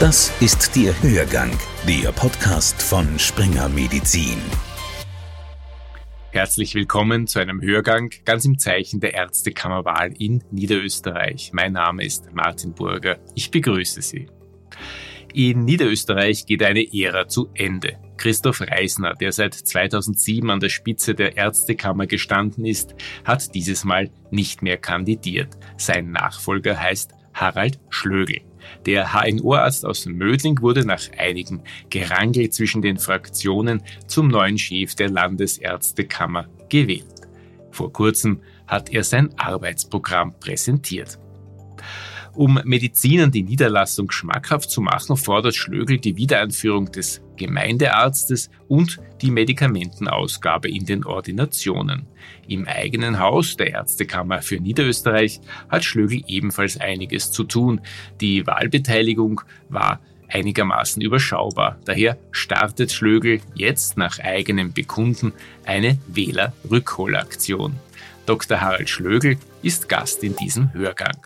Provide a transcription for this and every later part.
Das ist der Hörgang, der Podcast von Springer Medizin. Herzlich willkommen zu einem Hörgang ganz im Zeichen der Ärztekammerwahl in Niederösterreich. Mein Name ist Martin Burger. Ich begrüße Sie. In Niederösterreich geht eine Ära zu Ende. Christoph Reisner, der seit 2007 an der Spitze der Ärztekammer gestanden ist, hat dieses Mal nicht mehr kandidiert. Sein Nachfolger heißt Harald Schlögl. Der HNO-Arzt aus Mödling wurde nach einigem Gerangel zwischen den Fraktionen zum neuen Chef der Landesärztekammer gewählt. Vor kurzem hat er sein Arbeitsprogramm präsentiert. Um Medizinern die Niederlassung schmackhaft zu machen, fordert Schlögel die Wiedereinführung des Gemeindearztes und die Medikamentenausgabe in den Ordinationen. Im eigenen Haus der Ärztekammer für Niederösterreich hat Schlögel ebenfalls einiges zu tun. Die Wahlbeteiligung war einigermaßen überschaubar. Daher startet Schlögel jetzt nach eigenem Bekunden eine Wählerrückholaktion. Dr. Harald Schlögel ist Gast in diesem Hörgang.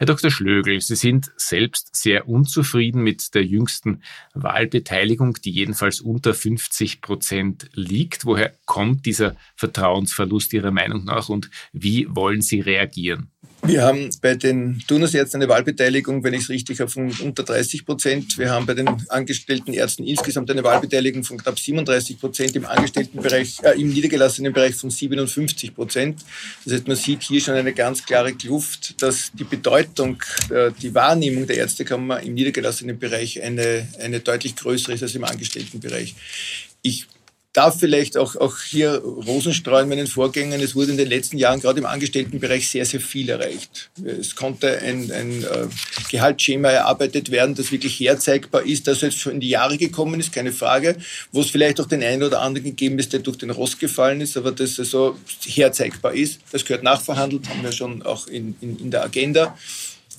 Herr Dr. Schlögl, Sie sind selbst sehr unzufrieden mit der jüngsten Wahlbeteiligung, die jedenfalls unter 50 Prozent liegt. Woher kommt dieser Vertrauensverlust Ihrer Meinung nach und wie wollen Sie reagieren? Wir haben bei den Turnusärzten eine Wahlbeteiligung, wenn ich es richtig habe, von unter 30 Prozent. Wir haben bei den angestellten Ärzten insgesamt eine Wahlbeteiligung von knapp 37 Prozent, im Angestelltenbereich, äh, im niedergelassenen Bereich von 57 Prozent. Das heißt, man sieht hier schon eine ganz klare Kluft, dass die Bedeutung, äh, die Wahrnehmung der Ärztekammer im niedergelassenen Bereich eine, eine deutlich größere ist als im Angestelltenbereich. Ich darf vielleicht auch, auch hier Rosen streuen meinen Vorgängern. Es wurde in den letzten Jahren gerade im Angestelltenbereich sehr, sehr viel erreicht. Es konnte ein, ein äh, Gehaltsschema erarbeitet werden, das wirklich herzeigbar ist, das jetzt schon in die Jahre gekommen ist, keine Frage, wo es vielleicht auch den einen oder anderen gegeben ist, der durch den Rost gefallen ist, aber das also herzeigbar ist. Das gehört nachverhandelt, haben wir schon auch in, in, in der Agenda.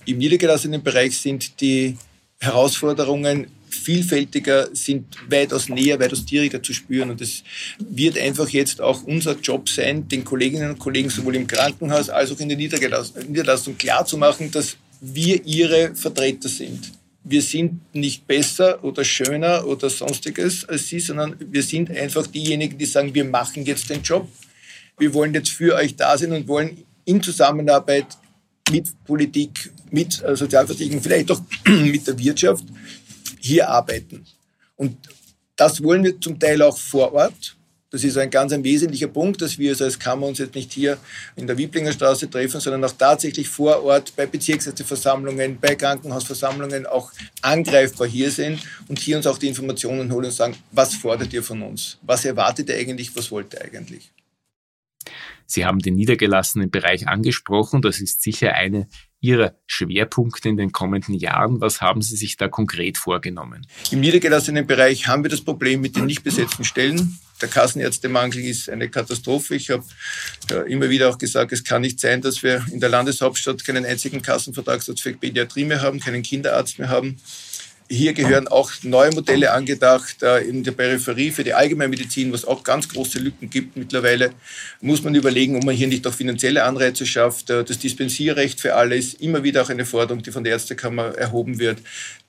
Im niedergelassenen Bereich sind die Herausforderungen vielfältiger, sind weitaus näher, weitaus direkter zu spüren. Und es wird einfach jetzt auch unser Job sein, den Kolleginnen und Kollegen sowohl im Krankenhaus als auch in der Niederlassung klarzumachen, dass wir ihre Vertreter sind. Wir sind nicht besser oder schöner oder sonstiges als sie, sondern wir sind einfach diejenigen, die sagen, wir machen jetzt den Job. Wir wollen jetzt für euch da sein und wollen in Zusammenarbeit mit Politik, mit äh, Sozialversicherung, vielleicht auch mit der Wirtschaft hier arbeiten. Und das wollen wir zum Teil auch vor Ort. Das ist ein ganz ein wesentlicher Punkt, dass wir als Kammer uns jetzt nicht hier in der Wieblinger Straße treffen, sondern auch tatsächlich vor Ort bei Bezirksärzteversammlungen, bei Krankenhausversammlungen auch angreifbar hier sind und hier uns auch die Informationen holen und sagen, was fordert ihr von uns? Was erwartet ihr eigentlich? Was wollt ihr eigentlich? Sie haben den niedergelassenen Bereich angesprochen. Das ist sicher eine Ihrer Schwerpunkte in den kommenden Jahren. Was haben Sie sich da konkret vorgenommen? Im niedergelassenen Bereich haben wir das Problem mit den nicht besetzten Stellen. Der Kassenärztemangel ist eine Katastrophe. Ich habe immer wieder auch gesagt, es kann nicht sein, dass wir in der Landeshauptstadt keinen einzigen Kassenvertragsarzt für Pädiatrie mehr haben, keinen Kinderarzt mehr haben. Hier gehören auch neue Modelle angedacht äh, in der Peripherie für die Allgemeinmedizin, was auch ganz große Lücken gibt mittlerweile. Muss man überlegen, ob man hier nicht auch finanzielle Anreize schafft. Äh, das Dispensierrecht für alle ist immer wieder auch eine Forderung, die von der Ärztekammer erhoben wird.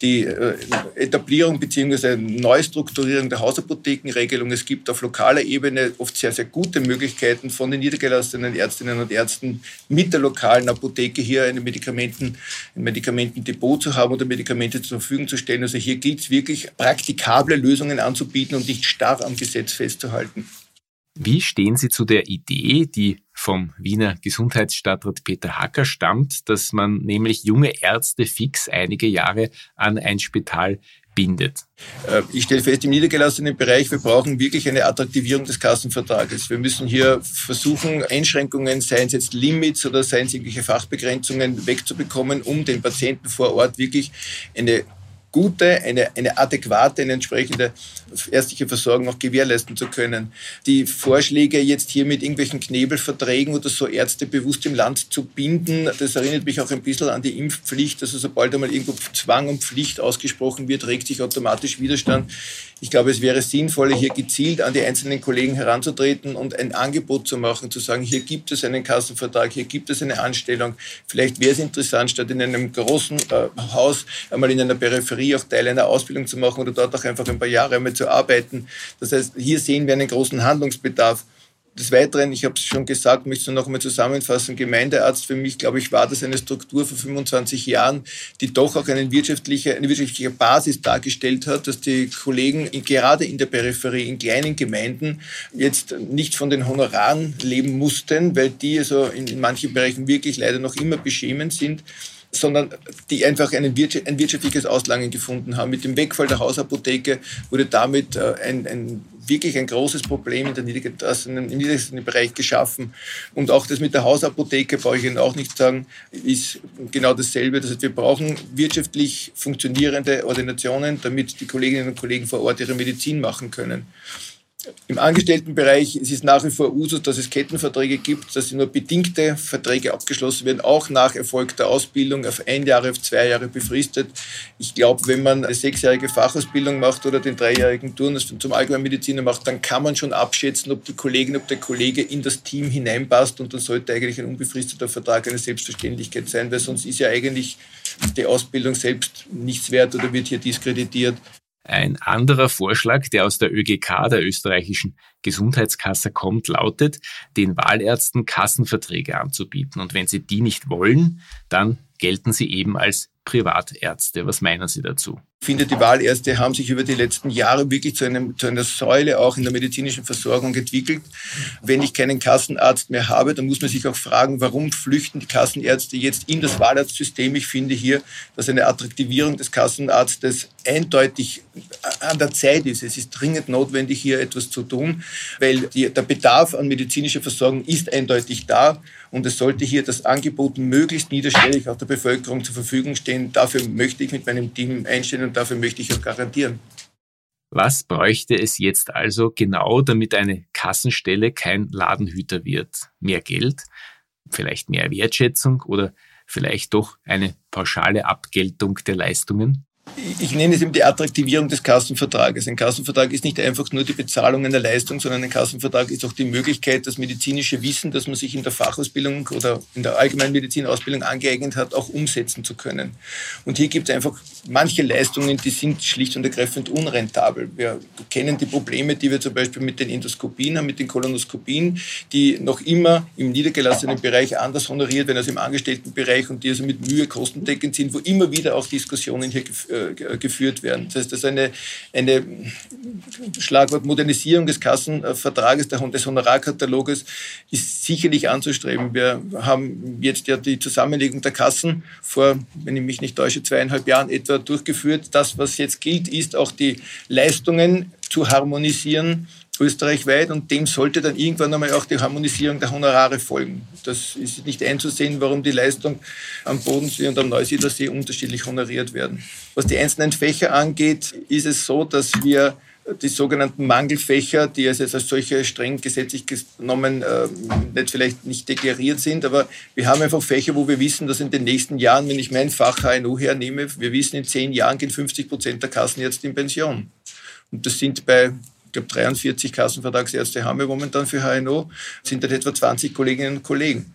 Die äh, Etablierung bzw. Neustrukturierung der Hausapothekenregelung. Es gibt auf lokaler Ebene oft sehr, sehr gute Möglichkeiten von den niedergelassenen Ärztinnen und Ärzten mit der lokalen Apotheke hier eine Medikamenten, ein Medikamentendepot zu haben oder Medikamente zur Verfügung zu stellen stellen. Also hier gilt es wirklich, praktikable Lösungen anzubieten und nicht starr am Gesetz festzuhalten. Wie stehen Sie zu der Idee, die vom Wiener Gesundheitsstadtrat Peter Hacker stammt, dass man nämlich junge Ärzte fix einige Jahre an ein Spital bindet? Äh, ich stelle fest, im niedergelassenen Bereich, wir brauchen wirklich eine Attraktivierung des Kassenvertrages. Wir müssen hier versuchen, Einschränkungen, seien es jetzt Limits oder seien es irgendwelche Fachbegrenzungen wegzubekommen, um den Patienten vor Ort wirklich eine gute, eine, eine adäquate, eine entsprechende ärztliche Versorgung auch gewährleisten zu können. Die Vorschläge jetzt hier mit irgendwelchen Knebelverträgen oder so Ärzte bewusst im Land zu binden, das erinnert mich auch ein bisschen an die Impfpflicht. Also sobald einmal irgendwo Zwang und Pflicht ausgesprochen wird, regt sich automatisch Widerstand. Ich glaube, es wäre sinnvoller, hier gezielt an die einzelnen Kollegen heranzutreten und ein Angebot zu machen, zu sagen, hier gibt es einen Kassenvertrag, hier gibt es eine Anstellung. Vielleicht wäre es interessant, statt in einem großen äh, Haus einmal in einer Peripherie auch Teil einer Ausbildung zu machen oder dort auch einfach ein paar Jahre einmal zu arbeiten. Das heißt, hier sehen wir einen großen Handlungsbedarf. Des Weiteren, ich habe es schon gesagt, möchte ich noch einmal zusammenfassen, Gemeindearzt für mich, glaube ich, war das eine Struktur vor 25 Jahren, die doch auch eine wirtschaftliche, eine wirtschaftliche Basis dargestellt hat, dass die Kollegen gerade in der Peripherie, in kleinen Gemeinden jetzt nicht von den Honoraren leben mussten, weil die also in, in manchen Bereichen wirklich leider noch immer beschämend sind sondern die einfach ein wirtschaftliches Auslangen gefunden haben. Mit dem Wegfall der Hausapotheke wurde damit äh, ein, ein wirklich ein großes Problem in der niedergelassenen, im niedergelassenen Bereich geschaffen. Und auch das mit der Hausapotheke, brauche ich Ihnen auch nicht sagen, ist genau dasselbe. Das heißt, wir brauchen wirtschaftlich funktionierende Ordinationen, damit die Kolleginnen und Kollegen vor Ort ihre Medizin machen können. Im Angestelltenbereich ist es nach wie vor Usus, dass es Kettenverträge gibt, dass nur bedingte Verträge abgeschlossen werden, auch nach erfolgter Ausbildung auf ein Jahr, auf zwei Jahre befristet. Ich glaube, wenn man eine sechsjährige Fachausbildung macht oder den dreijährigen Turnus zum Allgemeinmediziner macht, dann kann man schon abschätzen, ob die Kollegin, ob der Kollege in das Team hineinpasst und dann sollte eigentlich ein unbefristeter Vertrag eine Selbstverständlichkeit sein, weil sonst ist ja eigentlich die Ausbildung selbst nichts wert oder wird hier diskreditiert. Ein anderer Vorschlag, der aus der ÖGK, der österreichischen Gesundheitskasse, kommt, lautet, den Wahlärzten Kassenverträge anzubieten. Und wenn sie die nicht wollen, dann gelten sie eben als Privatärzte. Was meinen Sie dazu? Finde, die Wahlärzte haben sich über die letzten Jahre wirklich zu, einem, zu einer Säule auch in der medizinischen Versorgung entwickelt. Wenn ich keinen Kassenarzt mehr habe, dann muss man sich auch fragen, warum flüchten die Kassenärzte jetzt in das Wahlarztsystem? Ich finde hier, dass eine Attraktivierung des Kassenarztes eindeutig an der Zeit ist. Es ist dringend notwendig, hier etwas zu tun, weil die, der Bedarf an medizinischer Versorgung ist eindeutig da und es sollte hier das Angebot möglichst niederschwellig auch der Bevölkerung zur Verfügung stehen. Dafür möchte ich mit meinem Team einstellen und dafür möchte ich auch garantieren. Was bräuchte es jetzt also genau, damit eine Kassenstelle kein Ladenhüter wird? Mehr Geld? Vielleicht mehr Wertschätzung oder vielleicht doch eine pauschale Abgeltung der Leistungen? Ich nenne es eben die Attraktivierung des Kassenvertrages. Ein Kassenvertrag ist nicht einfach nur die Bezahlung einer Leistung, sondern ein Kassenvertrag ist auch die Möglichkeit, das medizinische Wissen, das man sich in der Fachausbildung oder in der allgemeinen Medizinausbildung angeeignet hat, auch umsetzen zu können. Und hier gibt es einfach manche Leistungen, die sind schlicht und ergreifend unrentabel. Wir kennen die Probleme, die wir zum Beispiel mit den Endoskopien haben, mit den Kolonoskopien, die noch immer im niedergelassenen Bereich anders honoriert werden als im Angestelltenbereich und die also mit Mühe kostendeckend sind, wo immer wieder auch Diskussionen hier äh, geführt werden. Das heißt, das ist eine, eine Schlagwort Modernisierung des Kassenvertrages, des Honorarkataloges ist sicherlich anzustreben. Wir haben jetzt ja die Zusammenlegung der Kassen vor, wenn ich mich nicht täusche, zweieinhalb Jahren etwa durchgeführt. Das, was jetzt gilt, ist auch die Leistungen zu harmonisieren österreichweit und dem sollte dann irgendwann einmal auch die Harmonisierung der Honorare folgen. Das ist nicht einzusehen, warum die Leistung am Bodensee und am Neusiedlersee unterschiedlich honoriert werden. Was die einzelnen Fächer angeht, ist es so, dass wir die sogenannten Mangelfächer, die also als solche streng gesetzlich genommen äh, nicht vielleicht nicht deklariert sind, aber wir haben einfach Fächer, wo wir wissen, dass in den nächsten Jahren, wenn ich mein Fach HNO hernehme, wir wissen, in zehn Jahren gehen 50 Prozent der Kassen jetzt in Pension. Und das sind bei ich glaube 43 Kassenvertragsärzte haben wir momentan für HNO, sind dann etwa 20 Kolleginnen und Kollegen.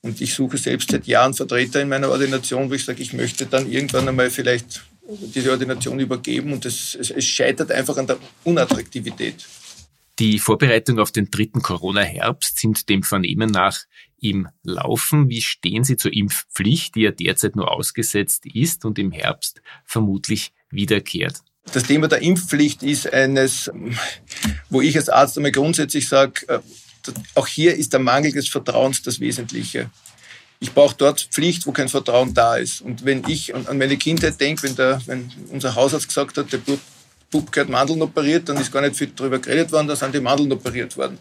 Und ich suche selbst seit Jahren Vertreter in meiner Ordination, wo ich sage, ich möchte dann irgendwann einmal vielleicht diese Ordination übergeben und es, es, es scheitert einfach an der Unattraktivität. Die Vorbereitungen auf den dritten Corona-Herbst sind dem Vernehmen nach im Laufen. Wie stehen Sie zur Impfpflicht, die ja derzeit nur ausgesetzt ist und im Herbst vermutlich wiederkehrt? Das Thema der Impfpflicht ist eines, wo ich als Arzt einmal grundsätzlich sage, äh, auch hier ist der Mangel des Vertrauens das Wesentliche. Ich brauche dort Pflicht, wo kein Vertrauen da ist. Und wenn ich an meine Kindheit denke, wenn, der, wenn unser Hausarzt gesagt hat, der Bub, Bub gehört Mandeln operiert, dann ist gar nicht viel darüber geredet worden, da sind die Mandeln operiert worden.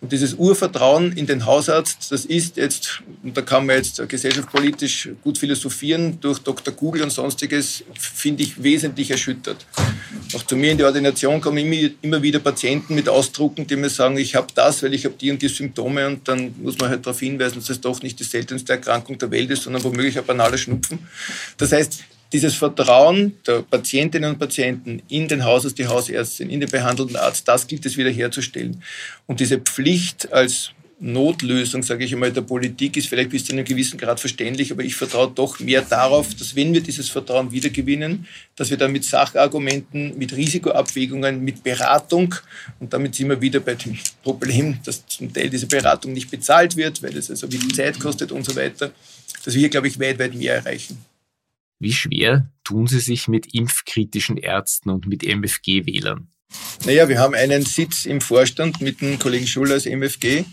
Und dieses Urvertrauen in den Hausarzt, das ist jetzt, und da kann man jetzt gesellschaftspolitisch gut philosophieren, durch Dr. Google und sonstiges, finde ich wesentlich erschüttert. Auch zu mir in die Ordination kommen immer, wieder Patienten mit Ausdrucken, die mir sagen, ich habe das, weil ich habe die und die Symptome und dann muss man halt darauf hinweisen, dass das doch nicht die seltenste Erkrankung der Welt ist, sondern womöglich ein banaler Schnupfen. Das heißt, dieses Vertrauen der Patientinnen und Patienten in den Hausarzt, die Hausärztin, in den behandelnden Arzt, das gilt es wiederherzustellen. Und diese Pflicht als Notlösung, sage ich einmal, der Politik ist vielleicht bis zu einem gewissen Grad verständlich, aber ich vertraue doch mehr darauf, dass wenn wir dieses Vertrauen wiedergewinnen, dass wir dann mit Sachargumenten, mit Risikoabwägungen, mit Beratung, und damit sind wir wieder bei dem Problem, dass zum Teil diese Beratung nicht bezahlt wird, weil es also viel Zeit kostet und so weiter, dass wir hier, glaube ich, weit, weit mehr erreichen. Wie schwer tun Sie sich mit impfkritischen Ärzten und mit MFG-Wählern? Naja, wir haben einen Sitz im Vorstand mit dem Kollegen Schuller als MFG.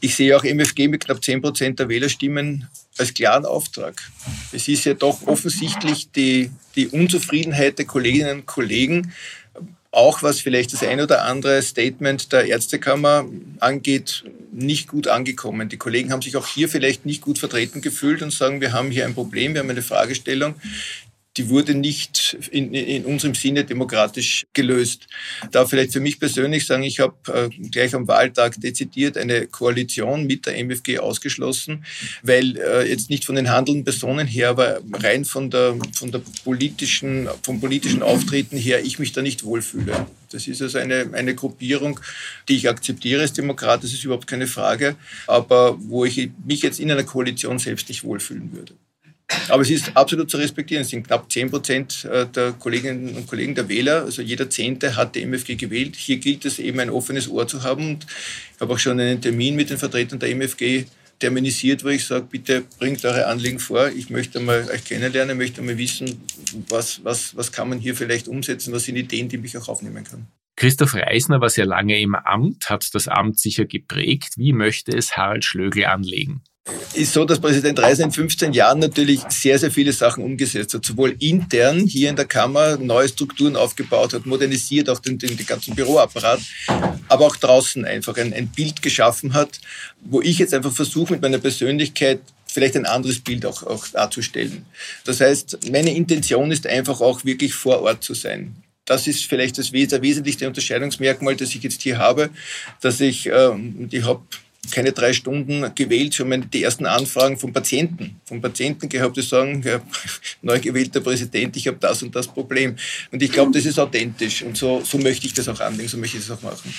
Ich sehe auch MFG mit knapp 10 Prozent der Wählerstimmen als klaren Auftrag. Es ist ja doch offensichtlich die, die Unzufriedenheit der Kolleginnen und Kollegen, auch was vielleicht das ein oder andere Statement der Ärztekammer angeht, nicht gut angekommen. Die Kollegen haben sich auch hier vielleicht nicht gut vertreten gefühlt und sagen, wir haben hier ein Problem, wir haben eine Fragestellung, die wurde nicht in, in unserem Sinne demokratisch gelöst. Da vielleicht für mich persönlich sagen, ich habe äh, gleich am Wahltag dezidiert eine Koalition mit der MFG ausgeschlossen, weil äh, jetzt nicht von den handelnden Personen her, aber rein von der, von der politischen, vom politischen Auftreten her, ich mich da nicht wohlfühle. Das ist also eine, eine Gruppierung, die ich akzeptiere als Demokrat, das ist überhaupt keine Frage, aber wo ich mich jetzt in einer Koalition selbst nicht wohlfühlen würde. Aber es ist absolut zu respektieren. Es sind knapp 10 Prozent äh, der Kolleginnen und Kollegen der Wähler, also jeder Zehnte hat die MFG gewählt. Hier gilt es eben ein offenes Ohr zu haben. Und ich habe auch schon einen Termin mit den Vertretern der MFG terminisiert, wo ich sage, bitte bringt eure Anliegen vor. Ich möchte mal euch kennenlernen, möchte mal wissen, was, was, was kann man hier vielleicht umsetzen, was sind Ideen, die mich auch aufnehmen kann. Christoph Reisner war sehr lange im Amt, hat das Amt sicher geprägt. Wie möchte es Harald Schlögl anlegen? Ist so, dass Präsident Reisner in 15 Jahren natürlich sehr, sehr viele Sachen umgesetzt hat. Sowohl intern hier in der Kammer neue Strukturen aufgebaut hat, modernisiert auch den, den, den ganzen Büroapparat, aber auch draußen einfach ein, ein Bild geschaffen hat, wo ich jetzt einfach versuche, mit meiner Persönlichkeit vielleicht ein anderes Bild auch, auch darzustellen. Das heißt, meine Intention ist einfach auch wirklich vor Ort zu sein das ist vielleicht das, wesentlichste Unterscheidungsmerkmal, das ich jetzt hier habe, dass ich, äh, ich habe keine drei Stunden gewählt, schon die ersten Anfragen vom Patienten, vom Patienten gehabt, die sagen, ja, neu gewählter Präsident, ich habe das und das Problem. Und ich glaube, das ist authentisch und so, so möchte ich das auch anlegen, so möchte ich das auch machen.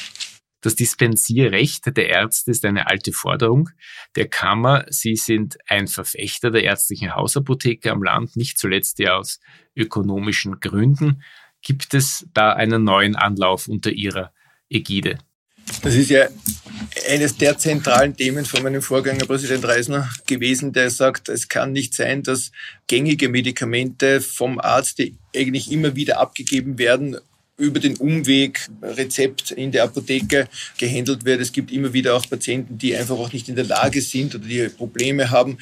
Das Dispensierrecht der Ärzte ist eine alte Forderung der Kammer. Sie sind ein Verfechter der ärztlichen Hausapotheke am Land, nicht zuletzt ja aus ökonomischen Gründen. Gibt es da einen neuen Anlauf unter Ihrer Ägide? Das ist ja eines der zentralen Themen von meinem Vorgänger Präsident Reisner gewesen, der sagt, es kann nicht sein, dass gängige Medikamente vom Arzt, die eigentlich immer wieder abgegeben werden, über den Umweg Rezept in der Apotheke gehandelt wird. Es gibt immer wieder auch Patienten, die einfach auch nicht in der Lage sind oder die Probleme haben,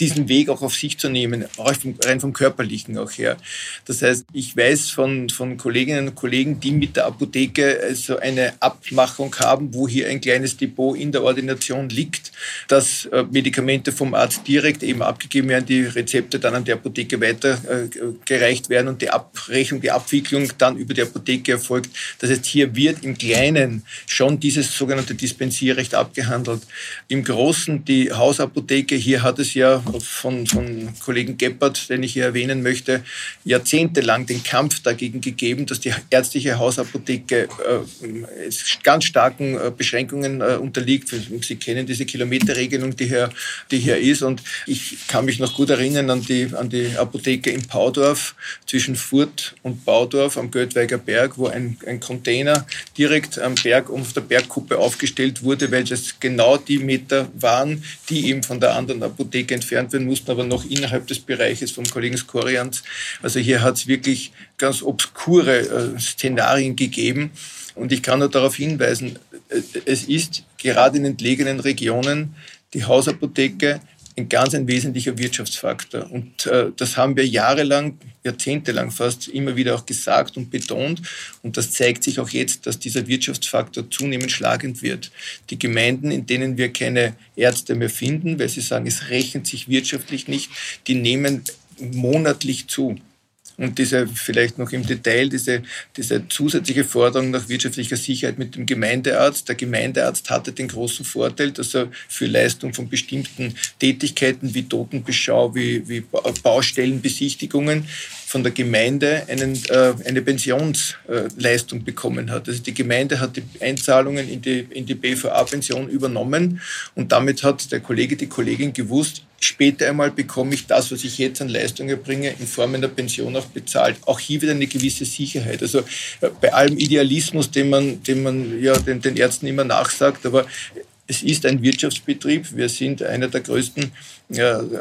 diesen Weg auch auf sich zu nehmen, rein vom Körperlichen auch her. Das heißt, ich weiß von, von Kolleginnen und Kollegen, die mit der Apotheke so eine Abmachung haben, wo hier ein kleines Depot in der Ordination liegt, dass äh, Medikamente vom Arzt direkt eben abgegeben werden, die Rezepte dann an die Apotheke weitergereicht werden und die Abrechnung, die Abwicklung dann über die Apotheke erfolgt. Das heißt, hier wird im Kleinen schon dieses sogenannte Dispensierrecht abgehandelt. Im Großen die Hausapotheke, hier hat es ja von, von Kollegen Geppert, den ich hier erwähnen möchte, jahrzehntelang den Kampf dagegen gegeben, dass die ärztliche Hausapotheke äh, ganz starken äh, Beschränkungen äh, unterliegt. Sie kennen diese Kilometerregelung, die hier, die hier ist. Und ich kann mich noch gut erinnern an die, an die Apotheke in Paudorf zwischen Furt und Baudorf am Göttweiger Berg, wo ein, ein Container direkt am Berg um der Bergkuppe aufgestellt wurde, weil das genau die Meter waren, die eben von der anderen Apotheke entfernt entfernt werden mussten, aber noch innerhalb des Bereiches vom Kollegen Skorians. Also hier hat es wirklich ganz obskure äh, Szenarien gegeben. Und ich kann nur darauf hinweisen, äh, es ist gerade in entlegenen Regionen die Hausapotheke ein ganz ein wesentlicher Wirtschaftsfaktor. Und äh, das haben wir jahrelang, jahrzehntelang fast immer wieder auch gesagt und betont. Und das zeigt sich auch jetzt, dass dieser Wirtschaftsfaktor zunehmend schlagend wird. Die Gemeinden, in denen wir keine Ärzte mehr finden, weil sie sagen, es rechnet sich wirtschaftlich nicht, die nehmen monatlich zu. Und diese, vielleicht noch im Detail, diese, diese zusätzliche Forderung nach wirtschaftlicher Sicherheit mit dem Gemeindearzt. Der Gemeindearzt hatte den großen Vorteil, dass er für Leistung von bestimmten Tätigkeiten wie Totenbeschau, wie, wie Baustellenbesichtigungen von der Gemeinde einen, äh, eine Pensionsleistung bekommen hat. Also die Gemeinde hat die Einzahlungen in die, in die BVA-Pension übernommen und damit hat der Kollege, die Kollegin gewusst, später einmal bekomme ich das, was ich jetzt an Leistungen erbringe, in Form einer Pension auch bezahlt. Auch hier wieder eine gewisse Sicherheit. Also äh, bei allem Idealismus, den man, den man ja den, den Ärzten immer nachsagt, aber es ist ein Wirtschaftsbetrieb. Wir sind einer der größten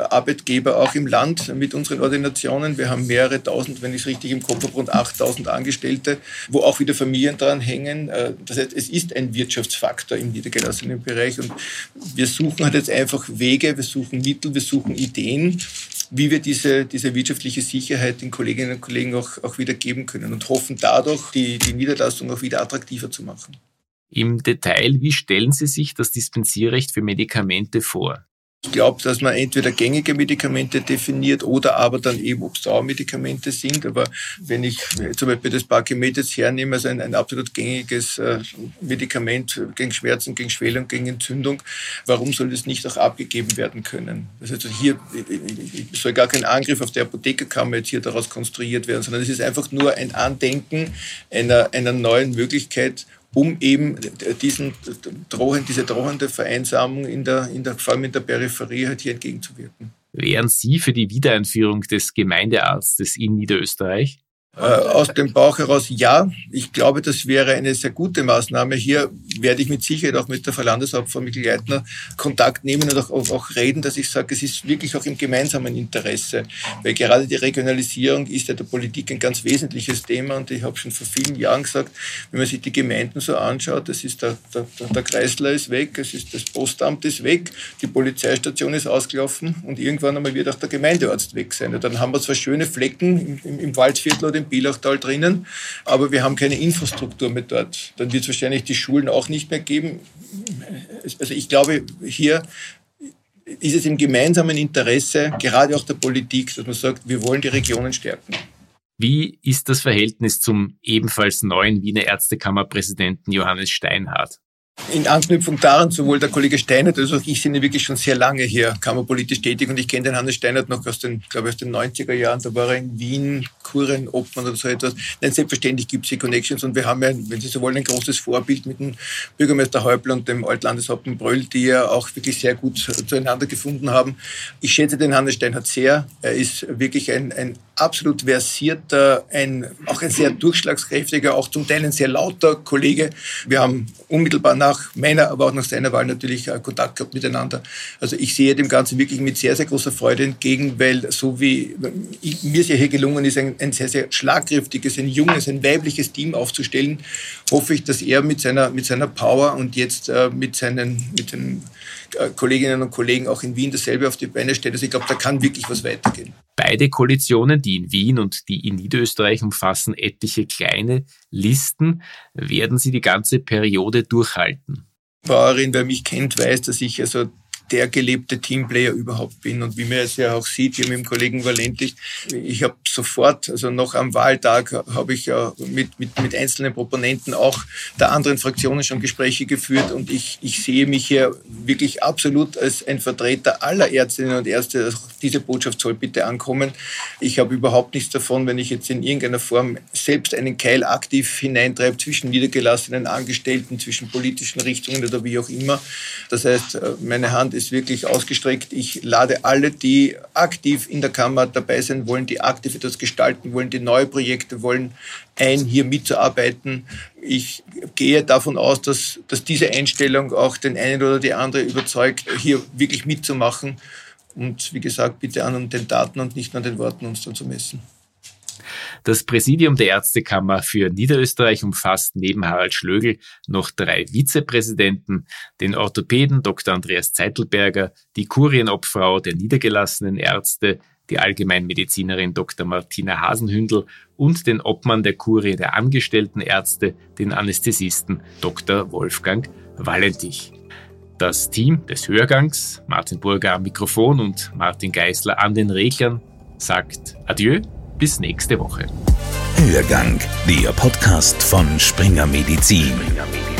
Arbeitgeber auch im Land mit unseren Ordinationen. Wir haben mehrere tausend, wenn ich es richtig im Kopf habe, rund 8000 Angestellte, wo auch wieder Familien dran hängen. Äh, das heißt, es ist ein Wirtschaftsfaktor im niedergelassenen Bereich und wir suchen halt jetzt einfach Wege, wir suchen Mittel, wir suchen Ideen, wie wir diese, diese wirtschaftliche Sicherheit den Kolleginnen und Kollegen auch, auch wieder geben können und hoffen dadurch, die, die Niederlassung auch wieder attraktiver zu machen. Im Detail, wie stellen Sie sich das Dispensierrecht für Medikamente vor? Ich glaube, dass man entweder gängige Medikamente definiert oder aber dann eben, ob es Dauermedikamente sind. Aber wenn ich zum Beispiel das Parkimet jetzt hernehme, also ein, ein absolut gängiges äh, Medikament gegen Schmerzen, gegen Schwellung, gegen Entzündung, warum soll das nicht auch abgegeben werden können? Also hier soll gar kein Angriff auf die Apothekerkammer jetzt hier daraus konstruiert werden, sondern es ist einfach nur ein Andenken einer, einer neuen Möglichkeit, um eben diesen drohen, diese drohende Vereinsamung in der, in der, vor allem in der Peripherie halt hier entgegenzuwirken. Wären Sie für die Wiedereinführung des Gemeindearztes in Niederösterreich? Äh, aus dem Bauch heraus ja. Ich glaube, das wäre eine sehr gute Maßnahme. Hier werde ich mit Sicherheit auch mit der Frau Landeshauptfrau Mikl-Leitner Kontakt nehmen und auch, auch, reden, dass ich sage, es ist wirklich auch im gemeinsamen Interesse. Weil gerade die Regionalisierung ist ja der Politik ein ganz wesentliches Thema und ich habe schon vor vielen Jahren gesagt, wenn man sich die Gemeinden so anschaut, das ist der, der, der Kreisler ist weg, es ist das Postamt ist weg, die Polizeistation ist ausgelaufen und irgendwann einmal wird auch der Gemeindearzt weg sein. Und dann haben wir zwar schöne Flecken im, im Waldviertel oder im Bilachtal drinnen, aber wir haben keine Infrastruktur mehr dort. Dann wird es wahrscheinlich die Schulen auch nicht mehr geben. Also ich glaube, hier ist es im gemeinsamen Interesse, gerade auch der Politik, dass man sagt, wir wollen die Regionen stärken. Wie ist das Verhältnis zum ebenfalls neuen Wiener Ärztekammerpräsidenten Johannes Steinhardt? In Anknüpfung daran, sowohl der Kollege Steinert als auch ich sind ja wirklich schon sehr lange hier kammerpolitisch tätig und ich kenne den Hannes Steinert noch aus den, glaube ich, aus den 90er Jahren. Da war er in Wien, Kuren, Obmann oder so etwas. Nein, selbstverständlich gibt es hier Connections und wir haben ja, wenn Sie so wollen, ein großes Vorbild mit dem Bürgermeister Häupl und dem Altlandeshauptmann Bröll, die ja auch wirklich sehr gut zueinander gefunden haben. Ich schätze den Hannes Steinert sehr. Er ist wirklich ein, ein absolut versierter, ein, auch ein sehr durchschlagskräftiger, auch zum Teil ein sehr lauter Kollege. Wir haben unmittelbar nach meiner, aber auch nach seiner Wahl natürlich äh, Kontakt gehabt miteinander. Also ich sehe dem Ganzen wirklich mit sehr, sehr großer Freude entgegen, weil so wie mir es ja hier gelungen ist, ein, ein sehr, sehr schlagkräftiges, ein junges, ein weibliches Team aufzustellen, hoffe ich, dass er mit seiner, mit seiner Power und jetzt äh, mit seinen, mit den äh, Kolleginnen und Kollegen auch in Wien dasselbe auf die Beine stellt. Also ich glaube, da kann wirklich was weitergehen. Beide Koalitionen, die in Wien und die in Niederösterreich umfassen etliche kleine Listen. Werden sie die ganze Periode durchhalten? Bauerin, wer mich kennt, weiß, dass ich also der gelebte Teamplayer überhaupt bin. Und wie man es ja auch sieht, hier mit dem Kollegen Valenti, ich habe sofort, also noch am Wahltag, habe ich ja mit, mit, mit einzelnen Proponenten auch der anderen Fraktionen schon Gespräche geführt und ich, ich sehe mich hier wirklich absolut als ein Vertreter aller Ärztinnen und Ärzte. Also diese Botschaft soll bitte ankommen. Ich habe überhaupt nichts davon, wenn ich jetzt in irgendeiner Form selbst einen Keil aktiv hineintreibe zwischen niedergelassenen Angestellten, zwischen politischen Richtungen oder wie auch immer. Das heißt, meine Hand ist wirklich ausgestreckt. Ich lade alle, die aktiv in der Kammer dabei sein wollen, die aktiv etwas gestalten wollen, die neue Projekte wollen, ein, hier mitzuarbeiten. Ich gehe davon aus, dass, dass diese Einstellung auch den einen oder die andere überzeugt, hier wirklich mitzumachen. Und wie gesagt, bitte an den Daten und nicht nur an den Worten uns dann zu messen. Das Präsidium der Ärztekammer für Niederösterreich umfasst neben Harald Schlögl noch drei Vizepräsidenten, den Orthopäden Dr. Andreas Zeitelberger, die Kurienobfrau der niedergelassenen Ärzte, die Allgemeinmedizinerin Dr. Martina Hasenhündel und den Obmann der Kurie der angestellten Ärzte, den Anästhesisten Dr. Wolfgang Valentich. Das Team des Hörgangs, Martin Burger am Mikrofon und Martin Geisler an den Reglern, sagt Adieu, bis nächste Woche. Hörgang, der Podcast von Springer Medizin. Springer Medizin.